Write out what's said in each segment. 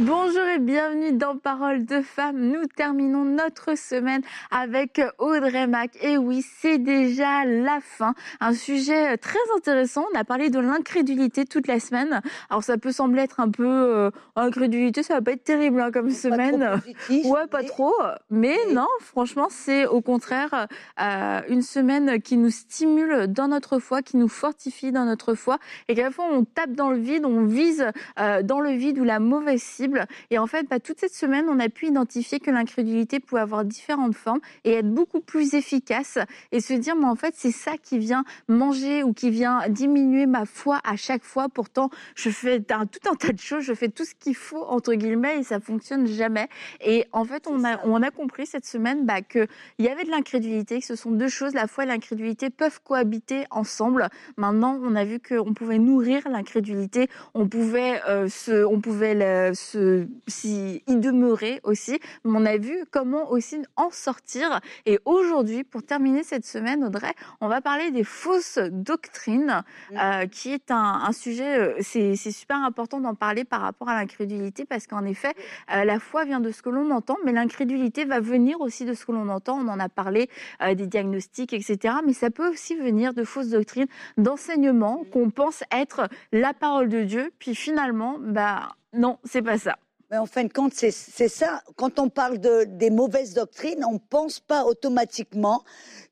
Bonjour et bienvenue dans Parole de Femmes. Nous terminons notre semaine avec Audrey Mac. Et oui, c'est déjà la fin. Un sujet très intéressant. On a parlé de l'incrédulité toute la semaine. Alors ça peut sembler être un peu euh, incrédulité, ça va pas être terrible hein, comme semaine. Pas trop positif, ouais, pas mais- trop. Mais non, franchement, c'est au contraire euh, une semaine qui nous stimule dans notre foi, qui nous fortifie dans notre foi. Et qu'à la fois, on tape dans le vide, on vise euh, dans le vide ou la mauvaise cible. Et en fait, bah, toute cette semaine, on a pu identifier que l'incrédulité pouvait avoir différentes formes et être beaucoup plus efficace et se dire, mais en fait, c'est ça qui vient manger ou qui vient diminuer ma foi à chaque fois. Pourtant, je fais un- tout un tas de choses, je fais tout ce qu'il faut, entre guillemets, et ça fonctionne jamais. Et en fait, on a, on a compris cette semaine bah, qu'il y avait de l'incrédulité, que ce sont deux choses, la foi et l'incrédulité peuvent cohabiter ensemble. Maintenant, on a vu qu'on pouvait nourrir l'incrédulité, on pouvait, euh, se, on pouvait le- se, s'y y demeurer aussi, mais on a vu comment aussi en sortir. Et aujourd'hui, pour terminer cette semaine, Audrey, on va parler des fausses doctrines, euh, qui est un, un sujet, euh, c'est c'est super important d'en parler par rapport à l'incrédulité, parce qu'en effet, euh, la foi vient de ce que l'on entend, mais l'incrédulité va venir aussi de ce que l'on entend. On en a parlé euh, des diagnostics, etc. Mais ça peut aussi venir de fausses doctrines, d'enseignements qu'on pense être la parole de Dieu, puis finalement, bah non, c'est pas ça. Mais en fin de compte, c'est ça. Quand on parle de, des mauvaises doctrines, on ne pense pas automatiquement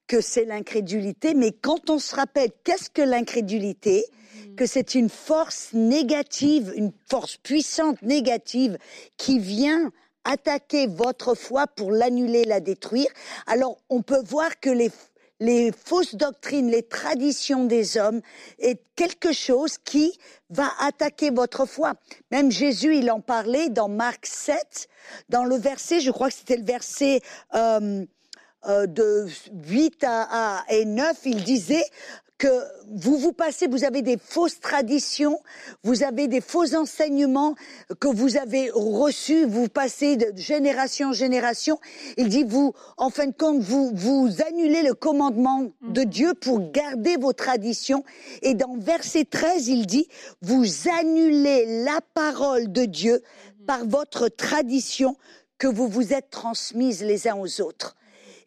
que c'est l'incrédulité, mais quand on se rappelle qu'est-ce que l'incrédulité, que c'est une force négative, une force puissante négative qui vient attaquer votre foi pour l'annuler, la détruire, alors on peut voir que les, les fausses doctrines, les traditions des hommes est quelque chose qui va attaquer votre foi. Même Jésus, il en parlait dans Marc 7, dans le verset, je crois que c'était le verset euh, euh, de 8 à, et 9, il disait que vous vous passez, vous avez des fausses traditions, vous avez des faux enseignements que vous avez reçus, vous passez de génération en génération. Il dit, vous, en fin de compte, vous, vous annulez le commandement de Dieu pour garder vos traditions. Et dans verset 13, il dit, vous annulez la parole de Dieu par votre tradition que vous vous êtes transmise les uns aux autres.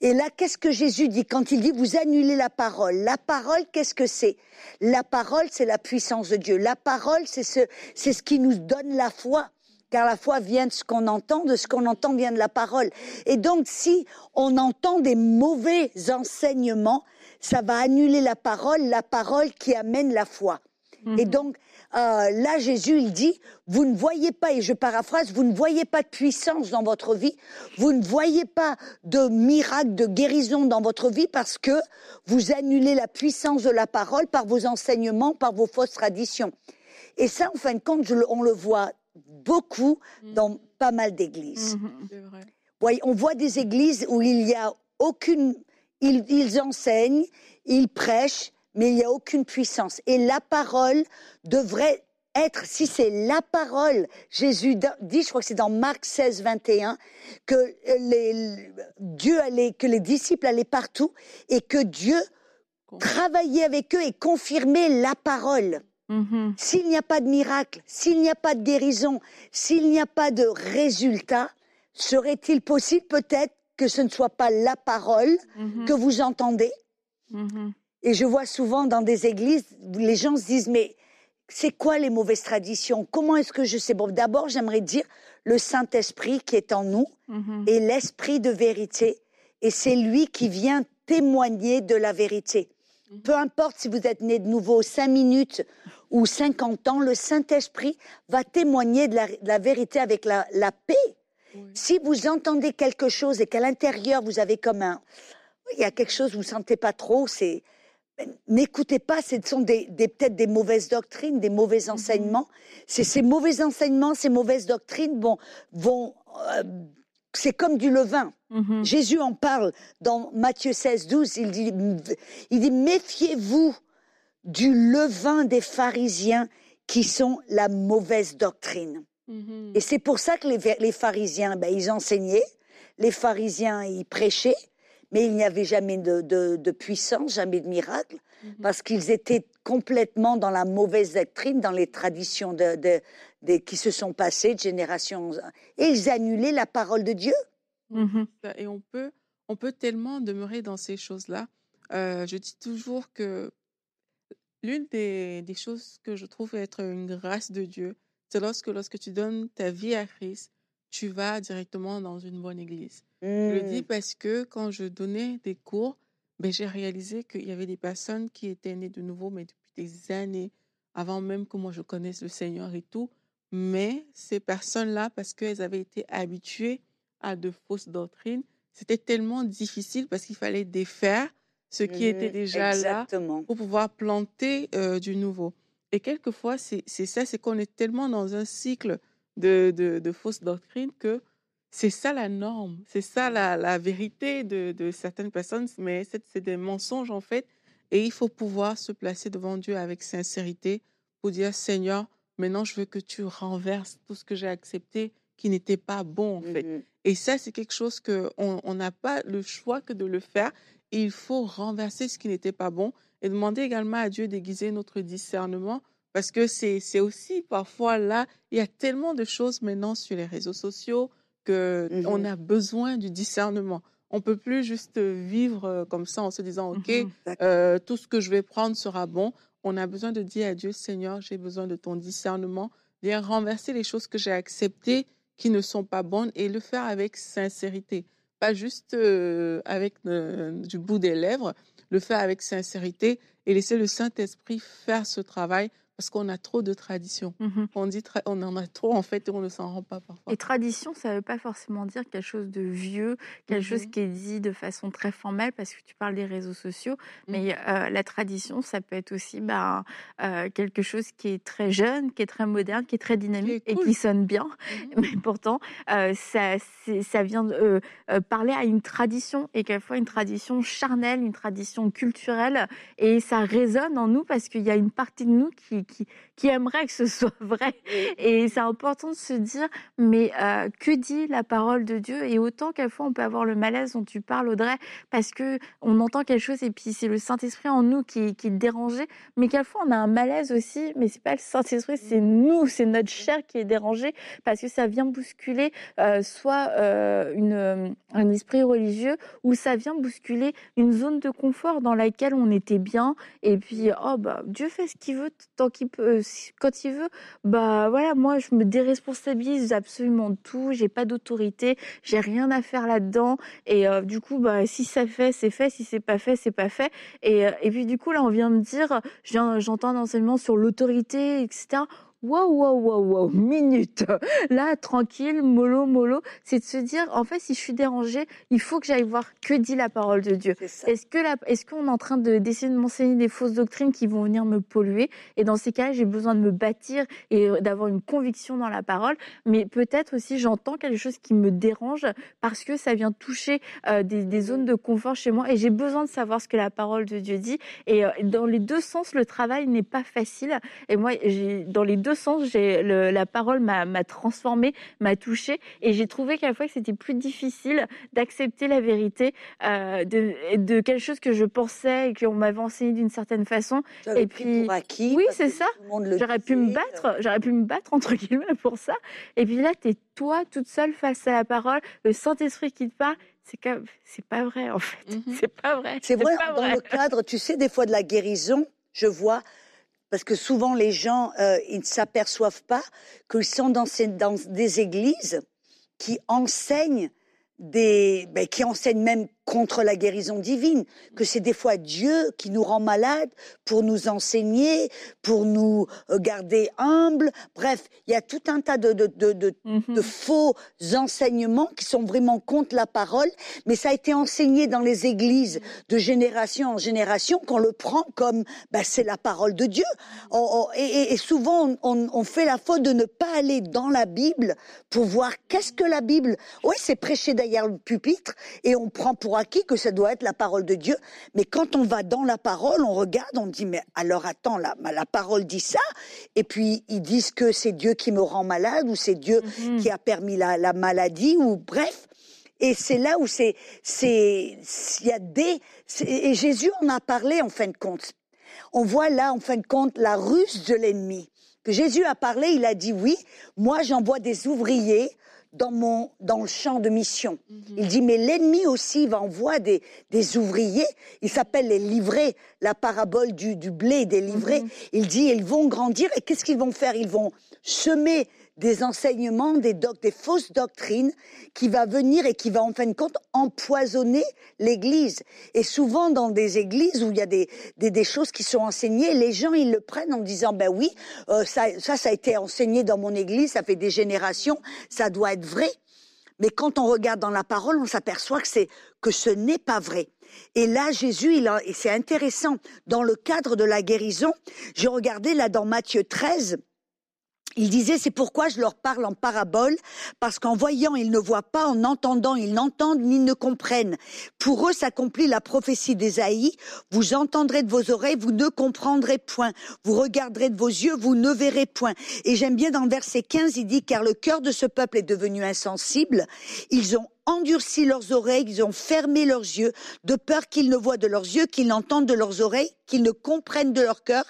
Et là, qu'est-ce que Jésus dit quand il dit vous annulez la parole? La parole, qu'est-ce que c'est? La parole, c'est la puissance de Dieu. La parole, c'est ce, c'est ce qui nous donne la foi. Car la foi vient de ce qu'on entend, de ce qu'on entend vient de la parole. Et donc, si on entend des mauvais enseignements, ça va annuler la parole, la parole qui amène la foi. Et donc, euh, là, Jésus, il dit, vous ne voyez pas, et je paraphrase, vous ne voyez pas de puissance dans votre vie, vous ne voyez pas de miracle, de guérison dans votre vie parce que vous annulez la puissance de la parole par vos enseignements, par vos fausses traditions. Et ça, en fin de compte, je on le voit beaucoup dans pas mal d'églises. C'est vrai. Voyez, on voit des églises où il y a aucune, ils, ils enseignent, ils prêchent, mais il n'y a aucune puissance. Et la parole devrait être, si c'est la parole, Jésus dit, je crois que c'est dans Marc 16, 21, que les, Dieu allait, que les disciples allaient partout et que Dieu travaillait avec eux et confirmait la parole. Mhm. S'il n'y a pas de miracle, s'il n'y a pas de guérison, s'il n'y a pas de résultat, serait-il possible peut-être que ce ne soit pas la parole Mhm. que vous entendez? Mhm. Et je vois souvent dans des églises, les gens se disent, mais c'est quoi les mauvaises traditions? Comment est-ce que je sais? Bon, d'abord, j'aimerais dire le Saint-Esprit qui est en nous Mhm. et l'Esprit de vérité. Et c'est lui qui vient témoigner de la vérité. Peu importe si vous êtes né de nouveau 5 minutes ou 50 ans, le Saint-Esprit va témoigner de la, de la vérité avec la, la paix. Si vous entendez quelque chose et qu'à l'intérieur vous avez comme un, il y a quelque chose vous sentez pas trop, c'est n'écoutez pas, ce sont des, des- peut-être des mauvaises doctrines, des mauvais enseignements. C'est ces mauvais enseignements, ces mauvaises doctrines vont, vont euh, c'est comme du levain. Mhm. Jésus en parle dans Matthieu 16, 12. Il dit, il dit méfiez-vous du levain des pharisiens qui sont la mauvaise doctrine. Mhm. Et c'est pour ça que les, les pharisiens, ben, ils enseignaient, les pharisiens, ils prêchaient, mais il n'y avait jamais de, de, de puissance, jamais de miracle, Mhm. parce qu'ils étaient complètement dans la mauvaise doctrine, dans les traditions de, de, de- qui se sont passées de génération. en- Et ils annulaient la parole de Dieu. Mhm. Et on peut, on peut tellement demeurer dans ces choses-là. Euh, je dis toujours que l'une des, des choses que je trouve être une grâce de Dieu, c'est lorsque, lorsque tu donnes ta vie à Christ, tu vas directement dans une bonne église. Je le dis Mm. parce que quand je donnais des cours, ben, j'ai réalisé qu'il y avait des personnes qui étaient nées de nouveau, mais depuis des années, avant même que moi je connaisse le Seigneur et tout. Mais ces personnes-là, parce qu'elles avaient été habituées à de fausses doctrines, c'était tellement difficile parce qu'il fallait défaire ce qui était Mhm, déjà là pour pouvoir planter euh, du nouveau. Et quelquefois, c'est c'est ça, c'est qu'on est tellement dans un cycle de, de, de fausses doctrines que c'est ça la norme, c'est ça la, la vérité de, de certaines personnes, mais c'est des mensonges en fait. Et il faut pouvoir se placer devant Dieu avec sincérité pour dire Seigneur, maintenant je veux que tu renverses tout ce que j'ai accepté qui n'était pas bon en fait. Mhm. Et ça, c'est quelque chose que on on n'a pas le choix que de le faire. Il faut renverser ce qui n'était pas bon et demander également à Dieu d'aiguiser notre discernement parce que c'est c'est aussi parfois là, il y a tellement de choses maintenant sur les réseaux sociaux que Mhm. on a besoin du discernement. On peut plus juste vivre euh, comme ça en se disant OK, Mhm. euh, tout ce que je vais prendre sera bon. On a besoin de dire à Dieu, Seigneur, j'ai besoin de ton discernement, viens renverser les choses que j'ai acceptées qui ne sont pas bonnes et le faire avec sincérité, pas juste euh, avec euh, du bout des lèvres, le faire avec sincérité et laisser le Saint-Esprit faire ce travail parce qu'on a trop de traditions. Mhm. On dit on en a trop en fait et on ne s'en rend pas parfois. Et tradition, ça ne veut pas forcément dire quelque chose de vieux, quelque chose Mhm. qui est dit de façon très formelle, parce que tu parles des réseaux sociaux, Mhm. mais euh, la tradition, ça peut être aussi euh, quelque chose qui est très jeune, qui est très moderne, qui est très dynamique et cool. qui sonne bien. Mhm. Mais pourtant, euh, ça, ça vient de, parler à une tradition, et quelquefois une tradition charnelle, une tradition culturelle, et ça résonne en nous parce qu'il y a une partie de nous qui, qui, qui aimerait que ce soit vrai. Et c'est important de se dire, mais euh, que dit la parole de Dieu? Et autant quelquefois on peut avoir le malaise dont tu parles, Audrey, parce que on entend quelque chose et puis c'est le Saint-Esprit en nous qui, qui est dérangé. Mais quelquefois on a un malaise aussi, mais c'est pas le Saint-Esprit, c'est nous, c'est notre chair qui est dérangée parce que ça vient bousculer euh, soit euh, une, un esprit religieux ou ça vient bousculer une zone de confort dans laquelle on était bien et puis oh bah Dieu fait ce qu'il veut tant qu'il si- quand il veut bah voilà moi je me déresponsabilise absolument de tout j'ai pas d'autorité j'ai rien à faire là-dedans et euh, du coup bah si ça fait c'est fait si c'est pas fait c'est pas fait et, euh, et puis du coup là on vient me dire j'entends un enseignement sur l'autorité etc Waouh, waouh, waouh, waouh, minute. Là, tranquille, mollo, mollo. C'est de se dire, en fait, si je suis dérangée, il faut que j'aille voir que dit la parole de Dieu. Est-ce que la- est-ce qu'on est en train de d'essayer de m'enseigner des fausses doctrines qui vont venir me polluer? Et dans ces cas, j'ai besoin de me bâtir et euh, d'avoir une conviction dans la parole. Mais peut-être aussi, j'entends quelque chose qui me dérange parce que ça vient toucher euh, des, des zones de confort chez moi et j'ai besoin de savoir ce que la parole de Dieu dit. Et euh, dans les deux sens, le travail n'est pas facile. Et moi, j'ai dans les deux sens, j'ai la parole m'a transformée, m'a touchée, et j'ai trouvé qu'à la fois que c'était plus difficile d'accepter la vérité euh, de, de quelque chose que je pensais et qu'on m'avait enseigné d'une certaine façon. Et puis- pour acquis. Oui, c'est ça. J'aurais pu me battre, j'aurais pu me battre entre guillemets pour ça. Et puis là, t'es toi toute seule face à la parole, le Saint-Esprit qui te parle. C'est comme, c'est pas vrai en fait. Mhm. C'est pas vrai. C'est vrai, pas dans vrai. le cadre, tu sais, des fois de la guérison, je vois, parce que souvent les gens, euh, ils ne s'aperçoivent pas qu'ils sont dans, des églises qui enseignent des, ben, qui enseignent même contre la guérison divine, que c'est des fois Dieu qui nous rend malades pour nous enseigner, pour nous euh, garder humbles. Bref, il y a tout un tas de, de, de, de, Mhm. de faux enseignements qui sont vraiment contre la parole, mais ça a été enseigné dans les églises de génération en génération qu'on le prend comme bah, c'est la parole de Dieu. On- on- et, et- et souvent, on, on fait la faute de ne pas aller dans la Bible pour voir qu'est-ce que la Bible. Oui, c'est prêché derrière le pupitre et on prend pour acquis que ça doit être la parole de Dieu. Mais quand on va dans la parole, on regarde, on dit, mais alors attends, la, la parole dit ça. Et puis ils disent que c'est Dieu qui me rend malade ou c'est Dieu Mhm. qui a permis la, la maladie ou bref. Et c'est là où c'est, c'est, il y a des, et Jésus en a parlé en fin de compte. On voit là, en fin de compte, la ruse de l'ennemi. Que Jésus a parlé, il a dit oui, moi j'envoie des ouvriers dans mon, dans le champ de mission. Il dit, mais l'ennemi aussi va envoyer des, des ouvriers. Il s'appelle les livrés, la parabole du, du blé des livrés. Il dit, ils vont grandir et qu'est-ce qu'ils vont faire? Ils vont semer des enseignements, des, doc- des fausses doctrines qui va venir et qui va en fin de compte empoisonner l'Église. Et souvent dans des églises où il y a des, des, choses qui sont enseignées, les gens ils le prennent en disant ben oui, euh, ça, ça ça a été enseigné dans mon Église, ça fait des générations, ça doit être vrai. Mais quand on regarde dans la parole, on s'aperçoit que c'est que ce n'est pas vrai. Et là, Jésus, il a, et c'est intéressant, dans le cadre de la guérison, j'ai regardé là dans Matthieu 13, il disait, c'est pourquoi je leur parle en parabole, parce qu'en voyant, ils ne voient pas, en entendant, ils n'entendent ni ne comprennent. Pour eux s'accomplit la prophétie d'Ésaïe, vous entendrez de vos oreilles, vous ne comprendrez point. Vous regarderez de vos yeux, vous ne verrez point. Et j'aime bien dans le verset 15, il dit, car le cœur de ce peuple est devenu insensible, ils ont endurci leurs oreilles, ils ont fermé leurs yeux, de peur qu'ils ne voient de leurs yeux, qu'ils n'entendent de leurs oreilles, qu'ils ne comprennent de leur cœur,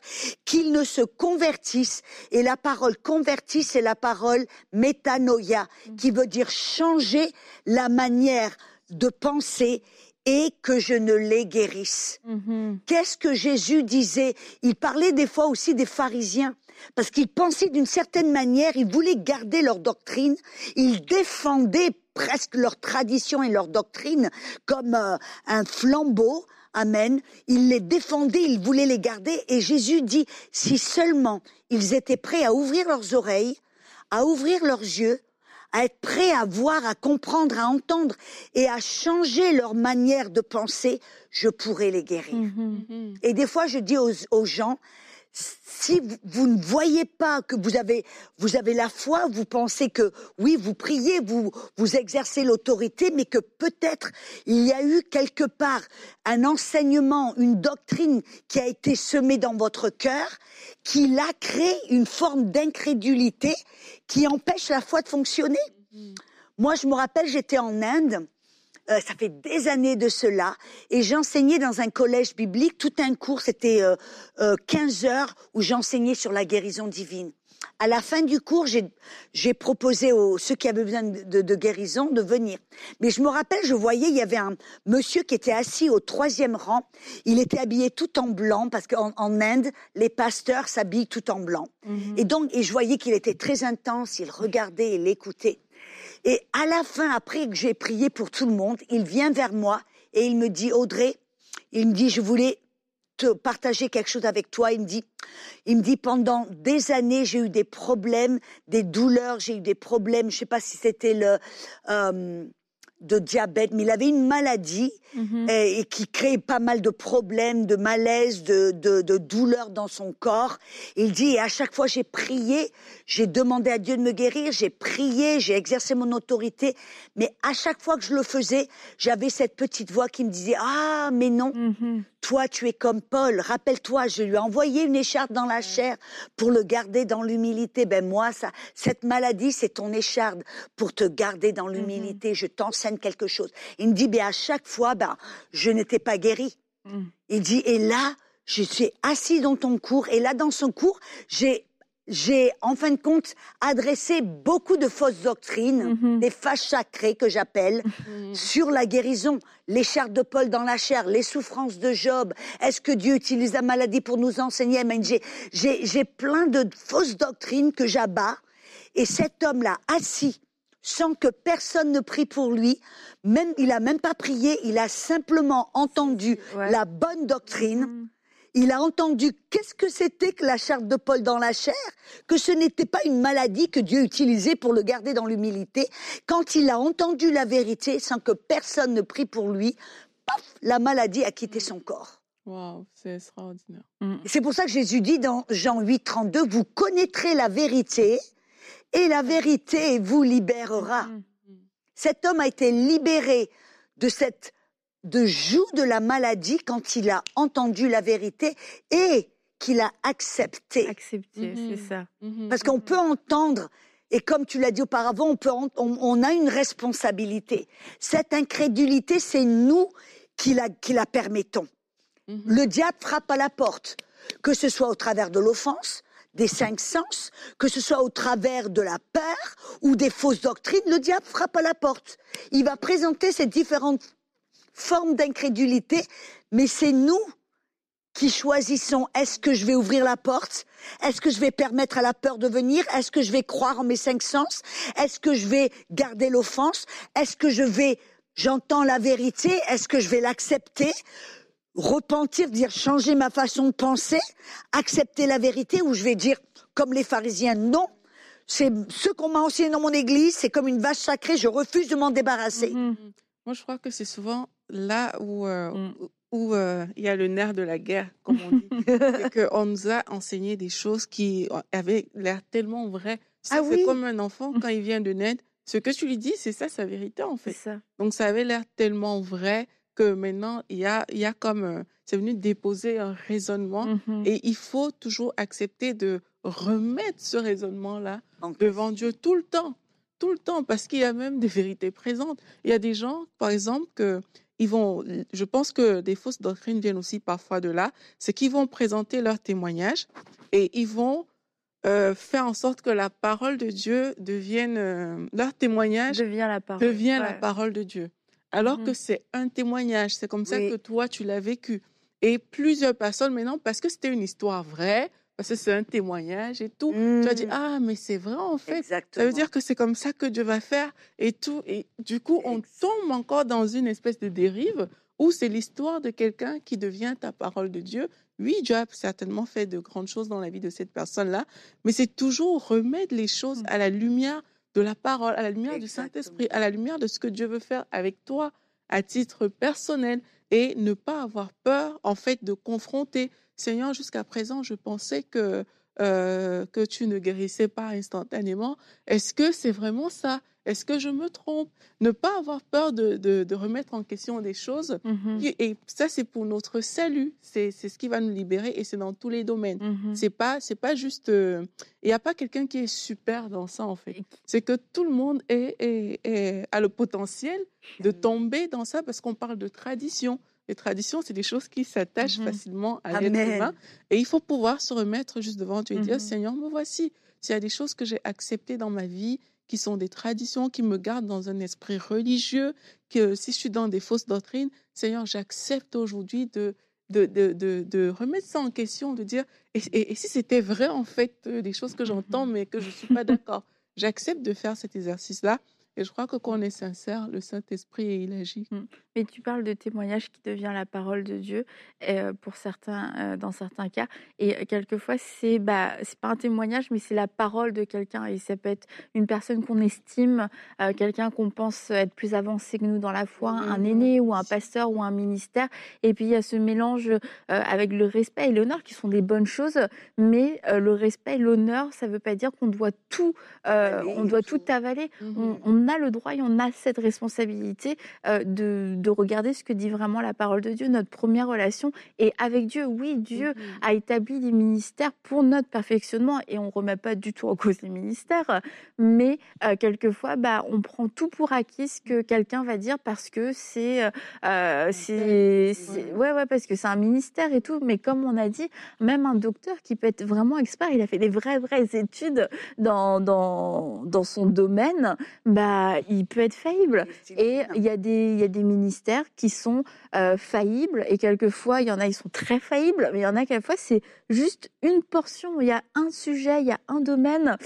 qu'ils ne se convertissent. Et la parole convertie, c'est la parole métanoïa, qui veut dire changer la manière de penser et que je ne les guérisse. Mhm. Qu'est-ce que Jésus disait? Il parlait des fois aussi des pharisiens. Parce qu'ils pensaient d'une certaine manière, ils voulaient garder leur doctrine, ils défendaient presque leur tradition et leur doctrine comme euh, un flambeau. Amen. Ils les défendaient, ils voulaient les garder. Et Jésus dit, si seulement ils étaient prêts à ouvrir leurs oreilles, à ouvrir leurs yeux, à être prêts à voir, à comprendre, à entendre et à changer leur manière de penser, je pourrais les guérir. Mhm. Mhm. Et des fois, je dis aux, aux gens, si vous, vous ne voyez pas que vous avez, vous avez la foi, vous pensez que oui, vous priez, vous, vous exercez l'autorité, mais que peut-être il y a eu quelque part un enseignement, une doctrine qui a été semée dans votre cœur, qui l'a créé une forme d'incrédulité qui empêche la foi de fonctionner. Moi, je me rappelle, j'étais en Inde. Euh, ça fait des années de cela, et j'enseignais dans un collège biblique. Tout un cours, c'était euh, euh, 15 heures où j'enseignais sur la guérison divine. À la fin du cours, j'ai- proposé aux ceux qui avaient besoin de, de- de guérison de venir. Mais je me rappelle, je voyais, il y avait un monsieur qui était assis au troisième rang. Il était habillé tout en blanc parce qu'en en Inde, les pasteurs s'habillent tout en blanc. Mhm. Et donc, et je voyais qu'il était très intense. Il regardait, il écoutait. Et à la fin, après que j'ai prié pour tout le monde, il vient vers moi et il me dit, Audrey, il me dit, je voulais te partager quelque chose avec toi. Il me dit, il me dit, pendant des années, j'ai eu des problèmes, des douleurs, j'ai eu des problèmes. Je sais pas si c'était le euh, de diabète, mais il avait une maladie Mhm. et, et qui crée pas mal de problèmes, de malaise, de, de, de douleurs dans son corps. Il dit, et à chaque fois j'ai prié, j'ai demandé à Dieu de me guérir, j'ai prié, j'ai exercé mon autorité, mais à chaque fois que je le faisais, j'avais cette petite voix qui me disait, ah, mais non, Mhm. Toi, tu es comme Paul. Rappelle-toi, je lui ai envoyé une écharpe dans la chair pour le garder dans l'humilité. Ben moi, ça, cette maladie, c'est ton écharpe pour te garder dans l'humilité. Je t'enseigne quelque chose. Il me dit, ben à chaque fois, ben je n'étais pas guéri. Mhm. Il dit, et là, je suis assis dans ton cours, et là, dans son cours, j'ai j'ai en fin de compte adressé beaucoup de fausses doctrines, Mhm. des fâches sacrées que j'appelle, Mhm. sur la guérison, l'écharpe de Paul dans la chair, les souffrances de Job. Est-ce que Dieu utilise la maladie pour nous enseigner? J'ai- plein de fausses doctrines que j'abats. Et cet homme-là, assis, sans que personne ne prie pour lui, même il a même pas prié, il a simplement entendu Ouais. la bonne doctrine. Il a entendu qu'est-ce que c'était que la charte de Paul dans la chair, que ce n'était pas une maladie que Dieu utilisait pour le garder dans l'humilité. Quand il a entendu la vérité sans que personne ne prie pour lui, paf, la maladie a quitté son corps. Waouh, c'est extraordinaire. Et C'est pour ça que Jésus dit dans Jean 8, 32, vous connaîtrez la vérité et la vérité vous libérera. Mhm. Cet homme a été libéré de cette de joug de la maladie quand il a entendu la vérité et qu'il a accepté. Accepté, c'est ça. Mhm. Parce qu'on peut entendre, et comme tu l'as dit auparavant, on, peut en- on, on a une responsabilité. Cette incrédulité, c'est nous qui la, qui la permettons. Le diable frappe à la porte, que ce soit au travers de l'offense, des cinq sens, que ce soit au travers de la peur ou des fausses doctrines, le diable frappe à la porte. Il va présenter ces différentes formes d'incrédulité, mais c'est nous qui choisissons. Est-ce que je vais ouvrir la porte? Est-ce que je vais permettre à la peur de venir? Est-ce que je vais croire en mes cinq sens? Est-ce que je vais garder l'offense? Est-ce que je vais, j'entends la vérité? Est-ce que je vais l'accepter? Repentir, dire changer ma façon de penser, accepter la vérité ou je vais dire comme les pharisiens non. C'est ce qu'on m'a enseigné dans mon église, c'est comme une vache sacrée, je refuse de m'en débarrasser. Mhm. Moi, je crois que c'est souvent là où euh, Mm. où- où euh, il y a le nerf de la guerre, comme on dit. c'est qu'on nous a enseigné des choses qui avaient l'air tellement vraies. Ça, Ah c'est oui? comme un enfant quand il vient de naître. Ce que tu lui dis, c'est ça sa vérité, en C'est fait. ça. Donc, ça avait l'air tellement vrai que maintenant, il y a, il y a comme... euh, c'est venu déposer un raisonnement. Mhm. Et il faut toujours accepter de remettre ce raisonnement-là Donc, devant Dieu tout le temps, tout le temps, parce qu'il y a même des vérités présentes. Il y a des gens, par exemple, que ils vont, je pense que des fausses doctrines viennent aussi parfois de là, c'est qu'ils vont présenter leur témoignage et ils vont euh, faire en sorte que la parole de Dieu devienne, euh, leur témoignage devient la parole. devient la parole de Dieu. Alors Mhm. que c'est un témoignage, c'est comme ça que toi, tu l'as vécu. Et plusieurs personnes maintenant, parce que c'était une histoire vraie, parce que c'est un témoignage et tout, tu vas dire, Mm. ah, mais c'est vrai en fait. Exactement. Ça veut dire que c'est comme ça que Dieu va faire et tout. Et du coup, on tombe encore dans une espèce de dérive où c'est l'histoire de quelqu'un qui devient ta parole de Dieu. Oui, Dieu a certainement fait de grandes choses dans la vie de cette personne-là, mais c'est toujours remettre les choses à la lumière de la parole, à la lumière du. Saint-Esprit, à la lumière de ce que Dieu veut faire avec toi à titre personnel et ne pas avoir peur, en fait, de confronter. Seigneur, jusqu'à présent, je pensais que, euh, que tu ne guérissais pas instantanément. Est-ce que c'est vraiment ça? Est-ce que je me trompe? Ne pas avoir peur de, de- de remettre en question des choses. Mhm. Et et ça, c'est pour notre salut. C'est ce qui va nous libérer et c'est dans tous les domaines. Mhm. C'est pas, c'est pas juste. euh, Il n'y a pas quelqu'un qui est super dans ça, en fait. C'est que tout le monde est, est- est- a le potentiel de tomber dans ça parce qu'on parle de tradition. Les traditions, c'est des choses qui s'attachent Mhm. facilement à l'être humain. Et il faut pouvoir se remettre juste devant Dieu et dire Mhm. Seigneur, me voici. S'il y a des choses que j'ai acceptées dans ma vie, qui sont des traditions, qui me gardent dans un esprit religieux, que si je suis dans des fausses doctrines, Seigneur, j'accepte aujourd'hui de, de, de, de, de remettre ça en question, de dire et, et- et si c'était vrai, en fait, euh, des choses que j'entends, mais que je ne suis pas d'accord, j'accepte de faire cet exercice-là. Et je crois que quand on est sincère, le Saint-Esprit, il agit. Mais tu parles de témoignage qui devient la parole de Dieu euh, pour certains, euh, dans certains cas. Et euh, quelquefois, c'est bah, c'est pas un témoignage, mais c'est la parole de quelqu'un. Et ça peut être une personne qu'on estime, quelqu'un qu'on pense être plus avancé que nous dans la foi, Mhm. un aîné ou un pasteur ou un ministère. Et puis il y a ce mélange avec le respect et l'honneur qui sont des bonnes choses. Mais le respect et l'honneur, ça veut pas dire qu'on doit tout, euh, Avaler on doit tout. avaler. On, on a le droit et on a cette responsabilité euh, de, de regarder ce que dit vraiment la parole de Dieu. Notre première relation est avec Dieu. Oui, Dieu Mhm. a établi des ministères pour notre perfectionnement et on remet pas du tout en cause les ministères, mais euh, quelquefois, bah, on prend tout pour acquis ce que quelqu'un va dire parce que c'est, euh, euh, c'est, c'est- ouais, ouais, parce que c'est un ministère et tout. Mais comme on a dit, même un docteur qui peut être vraiment expert, il a fait des vraies, vraies études dans, dans, dans son domaine, bah, il peut être faillible. Et il y, a des, il y a des ministères qui sont euh, faillibles et quelquefois, il y en a, ils sont très faillibles, mais il y en a quelquefois, c'est juste une portion. Il y a un sujet, il y a un domaine.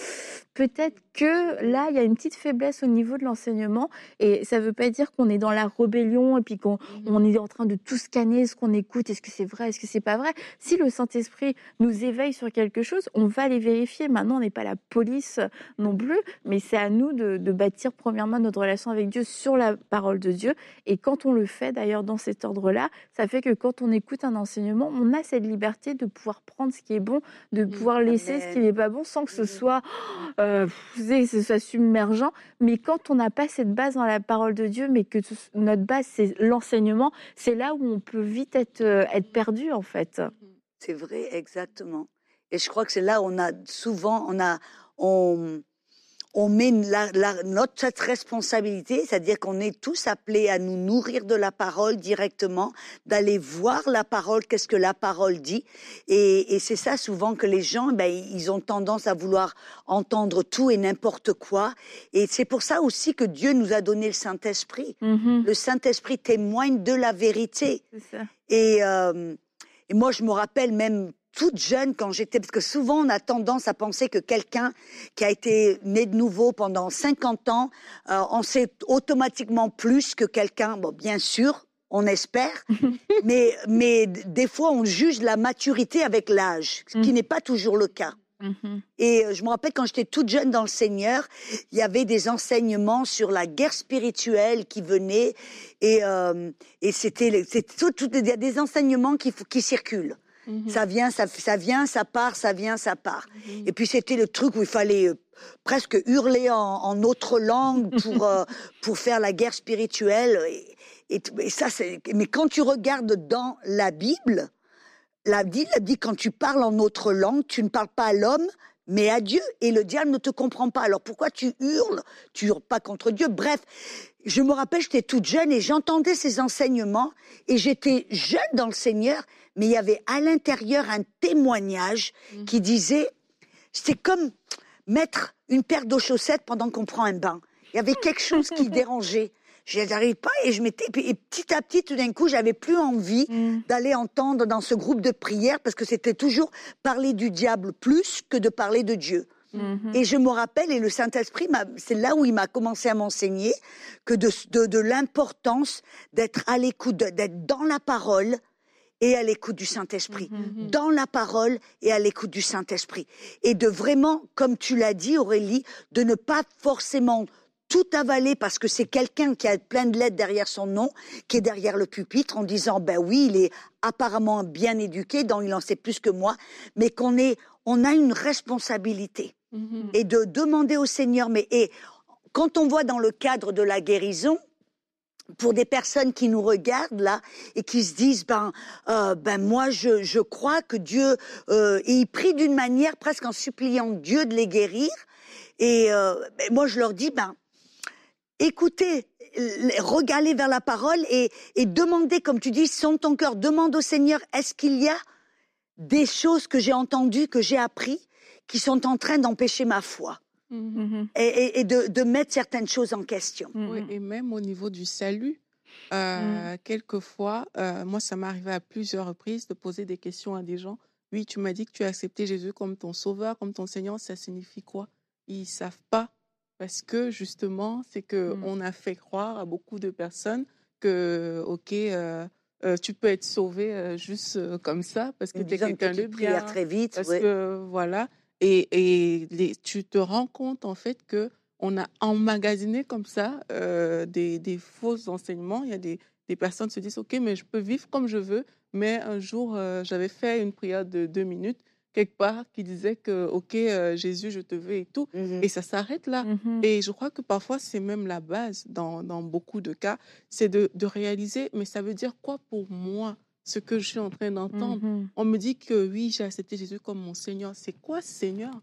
Peut-être que là, il y a une petite faiblesse au niveau de l'enseignement et ça ne veut pas dire qu'on est dans la rébellion et puis qu'on on est en train de tout scanner, ce qu'on écoute, est-ce que c'est vrai, est-ce que c'est pas vrai. Si le Saint-Esprit nous éveille sur quelque chose, on va les vérifier. Maintenant, on n'est pas la police non plus, mais c'est à nous de, de bâtir premièrement notre relation avec Dieu sur la parole de Dieu. Et quand on le fait, d'ailleurs, dans cet ordre-là, ça fait que quand on écoute un enseignement, on a cette liberté de pouvoir prendre ce qui est bon, de pouvoir laisser ce qui n'est pas bon sans que ce Mhm. soit, euh, que ce soit submergent. Mais quand on n'a pas cette base dans la parole de Dieu, mais que notre base, c'est l'enseignement, c'est là où on peut vite euh, être perdu, en fait. C'est vrai, exactement. Et je crois que c'est là où on a souvent, on a, on, on met la, notre cette responsabilité, c'est-à-dire qu'on est tous appelés à nous nourrir de la parole directement, d'aller voir la parole, qu'est-ce que la parole dit, et, c'est ça souvent que les gens, ben, ils ont tendance à vouloir entendre tout et n'importe quoi, et c'est pour ça aussi que Dieu nous a donné le Saint-Esprit. Mm-hmm. Le Saint-Esprit témoigne de la vérité. Et, euh, et moi, je me rappelle même toute jeune quand j'étais, parce que souvent on a tendance à penser que quelqu'un qui a été né de nouveau pendant 50 ans, euh, en sait automatiquement plus que quelqu'un, bon bien sûr, on espère, mais, mais des fois on juge la maturité avec l'âge, ce qui mm. n'est pas toujours le cas. Mm-hmm. Et euh, je me rappelle quand j'étais toute jeune dans le Seigneur, il y avait des enseignements sur la guerre spirituelle qui venaient et, euh, et c'était il y a des enseignements qui, qui circulent. Mhm. Ça vient, ça, ça, vient, ça part, ça vient, ça part. Mhm. Et puis c'était le truc où il fallait euh, presque hurler en, en, autre langue pour, euh, pour faire la guerre spirituelle. Et, ça. Mais quand tu regardes dans la Bible, la Bible dit quand tu parles en autre langue, tu ne parles pas à l'homme, mais à Dieu. Et le diable ne te comprend pas. Alors pourquoi tu hurles Tu hurles pas contre Dieu? Bref, je me rappelle, j'étais toute jeune et j'entendais ces enseignements et j'étais jeune dans le Seigneur, mais il y avait à l'intérieur un témoignage mm. qui disait, c'était comme mettre une paire de chaussettes pendant qu'on prend un bain. Il y avait quelque chose qui dérangeait. Je n'arrivais pas et je m'étais et petit à petit tout d'un coup j'avais plus envie mm. d'aller entendre dans ce groupe de prière parce que c'était toujours parler du diable plus que de parler de Dieu. Mm-hmm. Et je me rappelle, et le Saint-Esprit, c'est là où il m'a commencé à m'enseigner, que de, de, de l'importance d'être à l'écoute, d'être dans la parole et à l'écoute du Saint-Esprit. Mm-hmm. Dans la parole et à l'écoute du Saint-Esprit. Et de vraiment, comme tu l'as dit Aurélie, de ne pas forcément tout avaler parce que c'est quelqu'un qui a plein de lettres derrière son nom, qui est derrière le pupitre en disant ben oui, il est apparemment bien éduqué, donc il en sait plus que moi, mais qu'on est, on a une responsabilité. Mhm. et de demander au Seigneur. Mais et quand on voit dans le cadre de la guérison, pour des personnes qui nous regardent là et qui se disent ben euh, ben moi je, je crois que Dieu euh, et ils prient d'une manière presque en suppliant Dieu de les guérir et euh, ben, moi je leur dis ben écoutez regardez vers la parole et, et demandez comme tu dis son ton cœur demande au Seigneur est-ce qu'il y a des choses que j'ai entendues que j'ai appris qui sont en train d'empêcher ma foi. Mm-hmm. Et, de, mettre certaines choses en question? Oui, et même au niveau du salut, euh, mm. quelquefois, euh, moi, ça m'est arrivé à plusieurs reprises de poser des questions à des gens. Oui, tu m'as dit que tu as accepté Jésus comme ton sauveur, comme ton Seigneur, ça signifie quoi? Ils savent pas parce que justement, c'est que mm. on a fait croire à beaucoup de personnes que, ok. Euh, tu peux être sauvé juste comme ça parce que tu es quelqu'un de bien. très vite. Parce que voilà. Et, tu te rends compte en fait que on a emmagasiné comme ça euh, des, faux enseignements. Il y a des, personnes qui se disent ok, mais je peux vivre comme je veux. Mais un jour, euh, j'avais fait une prière de deux minutes quelque part qui disait que ok, euh, Jésus, je te veux et tout. Mmh et ça s'arrête là. Mmh et je crois que parfois c'est même la base dans, beaucoup de cas, c'est de, de réaliser. Mais ça veut dire quoi pour moi ce que je suis en train d'entendre? Mm-hmm. On me dit que oui, j'ai accepté Jésus comme mon Seigneur. C'est quoi Seigneur?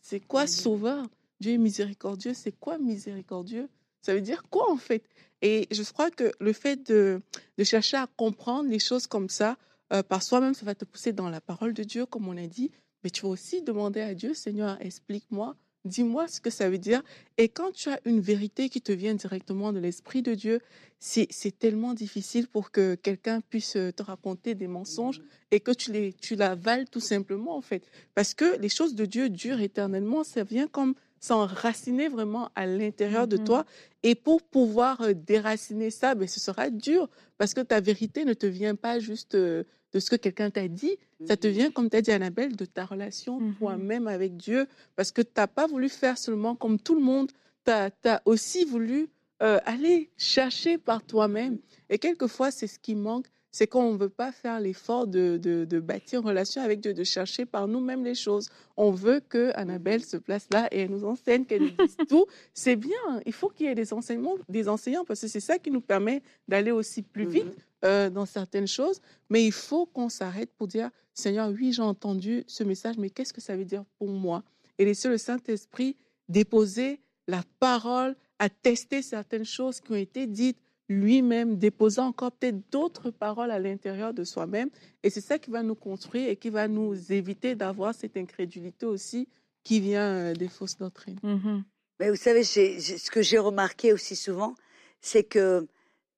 C'est quoi. Sauveur? Dieu est miséricordieux. C'est quoi miséricordieux? Ça veut dire quoi en fait? Et je crois que le fait de, de, chercher à comprendre les choses comme ça, euh, par soi-même, ça va te pousser dans la parole de Dieu, comme on a dit. Mais tu vas aussi demander à Dieu, Seigneur, explique-moi Dis-moi ce que ça veut dire. Et quand tu as une vérité qui te vient directement de l'Esprit de Dieu, c'est tellement difficile pour que quelqu'un puisse euh, te raconter des mensonges et que tu, les, tu l'avales tout simplement, en fait. Parce que les choses de Dieu durent éternellement. Ça vient comme s'enraciner vraiment à l'intérieur de mmh toi. Et pour pouvoir euh, déraciner ça, ben, ce sera dur parce que ta vérité ne te vient pas juste euh, de ce que quelqu'un t'a dit. Ça te mmh vient, comme tu as dit, Annabelle, de ta relation mmh toi-même avec Dieu parce que tu n'as pas voulu faire seulement comme tout le monde. Tu as, aussi voulu euh, aller chercher par toi-même. Et quelquefois, c'est ce qui manque, c'est qu'on ne veut pas faire l'effort de, de, bâtir une relation avec Dieu, de chercher par nous-mêmes les choses. On veut que Annabelle se place là et elle nous enseigne, qu'elle nous dise tout. C'est bien. Il faut qu'il y ait des enseignements, des enseignants, parce que c'est ça qui nous permet d'aller aussi plus vite mhm. euh, dans certaines choses. Mais il faut qu'on s'arrête pour dire, Seigneur, oui, j'ai entendu ce message, mais qu'est-ce que ça veut dire pour moi? Et laisser le Saint-Esprit déposer la parole, attester certaines choses qui ont été dites lui-même, déposant encore peut-être d'autres paroles à l'intérieur de soi-même. Et c'est ça qui va nous construire et qui va nous éviter d'avoir cette incrédulité aussi qui vient euh, des fausses doctrines. Mm-hmm. Mais vous savez, ce que j'ai remarqué aussi souvent, c'est que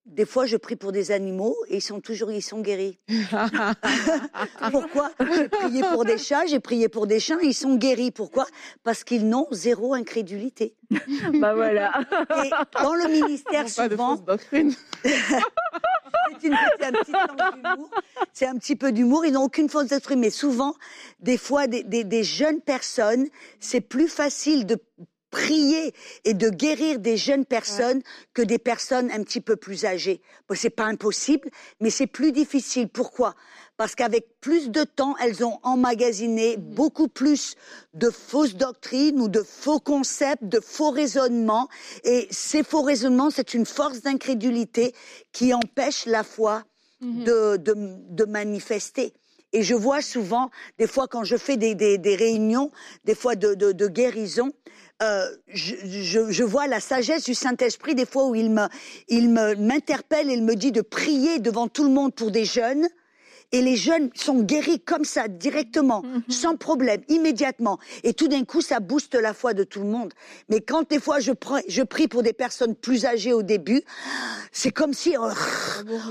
des fois, je prie pour des animaux et ils sont toujours, ils sont guéris. Pourquoi? J'ai prié pour des chats, j'ai prié pour des chiens, ils sont guéris. Pourquoi? Parce qu'ils n'ont zéro incrédulité. bah voilà. Et dans le ministère, souvent. c'est un petit d'humour. C'est un petit peu d'humour. Ils n'ont aucune fausse doctrine. Mais souvent, des fois, des, des jeunes personnes, c'est plus facile de prier et de guérir des jeunes personnes que des personnes un petit peu plus âgées. Bon, c'est pas impossible, mais c'est plus difficile. Pourquoi? Parce qu'avec plus de temps, elles ont emmagasiné mmh. beaucoup plus de fausses doctrines ou de faux concepts, de faux raisonnements. Et ces faux raisonnements, c'est une force d'incrédulité qui empêche la foi mmh. de, de, de manifester. Et je vois souvent, des fois quand je fais des, des, des réunions, des fois de, de, de guérison, euh, je, vois la sagesse du Saint-Esprit des fois où il me, il m'interpelle et il me dit de prier devant tout le monde pour des jeunes et les jeunes sont guéris comme ça, directement, mhm. sans problème, immédiatement. Et tout d'un coup, ça booste la foi de tout le monde. Mais quand des fois je, je prie pour des personnes plus âgées au début, c'est comme si oh,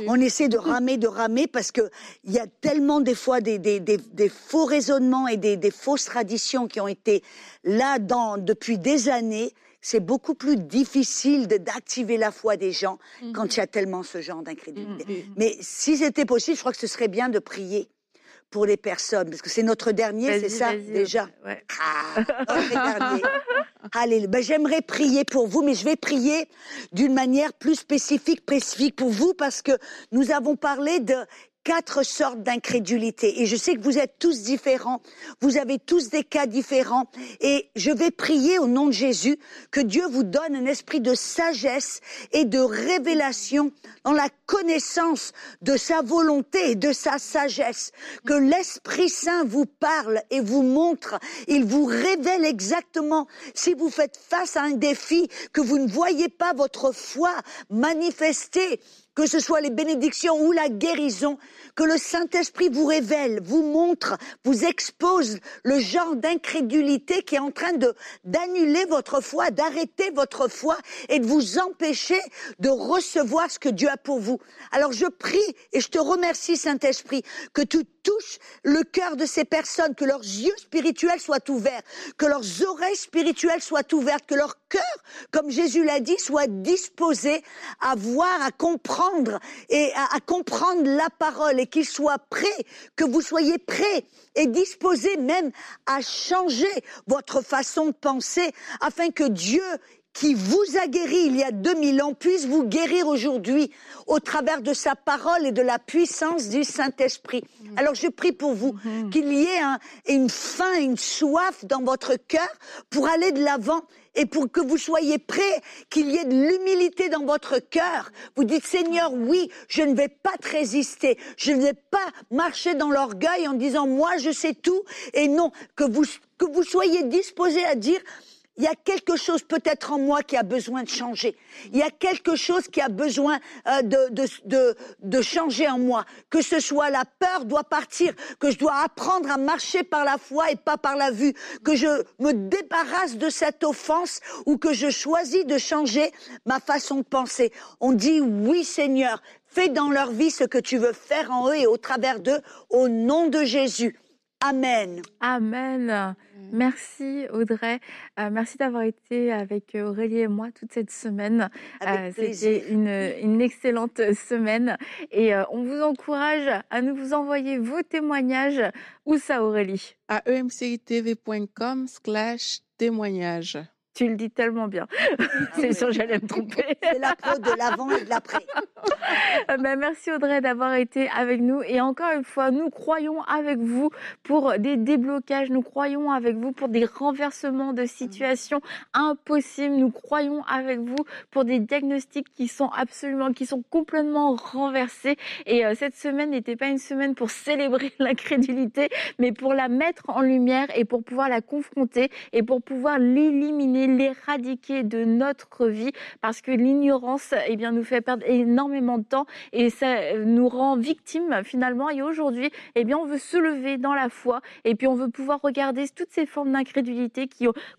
on essaie de ramer, de ramer, parce que il y a tellement des fois des, des, des, faux raisonnements et des, des fausses traditions qui ont été là dans, depuis des années c'est beaucoup plus difficile d'activer la foi des gens mhm. quand il y a tellement ce genre d'incrédulité. Mhm. Mhm. Mais si c'était possible, je crois que ce serait bien de prier pour les personnes, parce que c'est notre dernier, c'est ça déjà? Ouais. Ah, Allez, ben, j'aimerais prier pour vous, mais je vais prier d'une manière plus spécifique, spécifique pour vous, parce que nous avons parlé de quatre sortes d'incrédulité. Et je sais que vous êtes tous différents, vous avez tous des cas différents. Et je vais prier au nom de Jésus que Dieu vous donne un esprit de sagesse et de révélation dans la connaissance de sa volonté et de sa sagesse. Que l'Esprit Saint vous parle et vous montre, il vous révèle exactement si vous faites face à un défi, que vous ne voyez pas votre foi manifester que ce soit les bénédictions ou la guérison, que le Saint-Esprit vous révèle, vous montre, vous expose le genre d'incrédulité qui est en train de d'annuler votre foi, d'arrêter votre foi et de vous empêcher de recevoir ce que Dieu a pour vous. Alors je prie et je te remercie Saint-Esprit que tu touches le cœur de ces personnes, que leurs yeux spirituels soient ouverts, que leurs oreilles spirituelles soient ouvertes, que leur cœur, comme Jésus l'a dit, soit disposé à voir, à comprendre et à, à comprendre la parole et qu'ils soient prêts, que vous soyez prêts et disposés même à changer votre façon de penser afin que Dieu qui vous a guéri il y a 2000 ans puisse vous guérir aujourd'hui au travers de sa parole et de la puissance du Saint-Esprit. Mm. Alors je prie pour vous mm-hmm. qu'il y ait une faim, une soif dans votre cœur pour aller de l'avant et pour que vous soyez prêts, qu'il y ait de l'humilité dans votre cœur. Vous dites, Seigneur, oui, je ne vais pas te résister. Je ne vais pas marcher dans l'orgueil en disant, moi, je sais tout. Et non, que vous, que vous soyez disposés à dire, il y a quelque chose peut-être en moi qui a besoin de changer. Il y a quelque chose qui a besoin euh, de, de, de, de, changer en moi. Que ce soit la peur doit partir, que je dois apprendre à marcher par la foi et pas par la vue, que je me débarrasse de cette offense ou que je choisis de changer ma façon de penser. On dit oui Seigneur, fais dans leur vie ce que tu veux faire en eux et au travers d'eux, au nom de Jésus. Amen. Amen. Merci Audrey. Euh, merci d'avoir été avec Aurélie et moi toute cette semaine. Euh, c'était une, une, excellente semaine et euh, on vous encourage à nous vous envoyer vos témoignages. Où ça Aurélie? À emcitv.com slash témoignages. Tu le dis tellement bien. c'est sûr, j'allais me tromper. C'est la pro de l'avant et de l'après. ben, merci Audrey d'avoir été avec nous. Et encore une fois, nous croyons avec vous pour des déblocages. Nous croyons avec vous pour des renversements de situations impossibles. Nous croyons avec vous pour des diagnostics qui sont absolument, qui sont complètement renversés. Et euh, cette semaine n'était pas une semaine pour célébrer l'incrédulité, mais pour la mettre en lumière et pour pouvoir la confronter et pour pouvoir l'éliminer l'éradiquer de notre vie parce que l'ignorance eh bien, nous fait perdre énormément de temps et ça nous rend victimes finalement. Et aujourd'hui, eh bien, on veut se lever dans la foi et puis on veut pouvoir regarder toutes ces formes d'incrédulité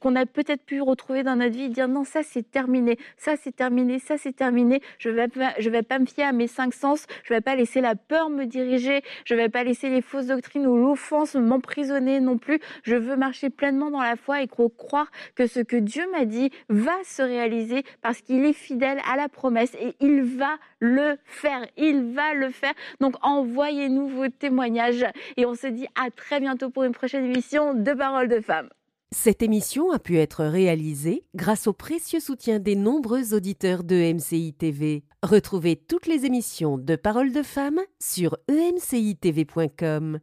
qu'on a peut-être pu retrouver dans notre vie et dire non, ça c'est terminé, ça c'est terminé, ça c'est terminé. Je vais je vais pas me fier à mes cinq sens, je vais pas laisser la peur me diriger, je vais pas laisser les fausses doctrines ou l'offense m'emprisonner non plus. Je veux marcher pleinement dans la foi et croire que ce que Dieu Dieu m'a dit va se réaliser parce qu'il est fidèle à la promesse et il va le faire. Il va le faire. Donc envoyez-nous vos témoignages et on se dit à très bientôt pour une prochaine émission de Paroles de femmes. Cette émission a pu être réalisée grâce au précieux soutien des nombreux auditeurs de MCI TV. Retrouvez toutes les émissions de Paroles de femmes sur emcitv.com.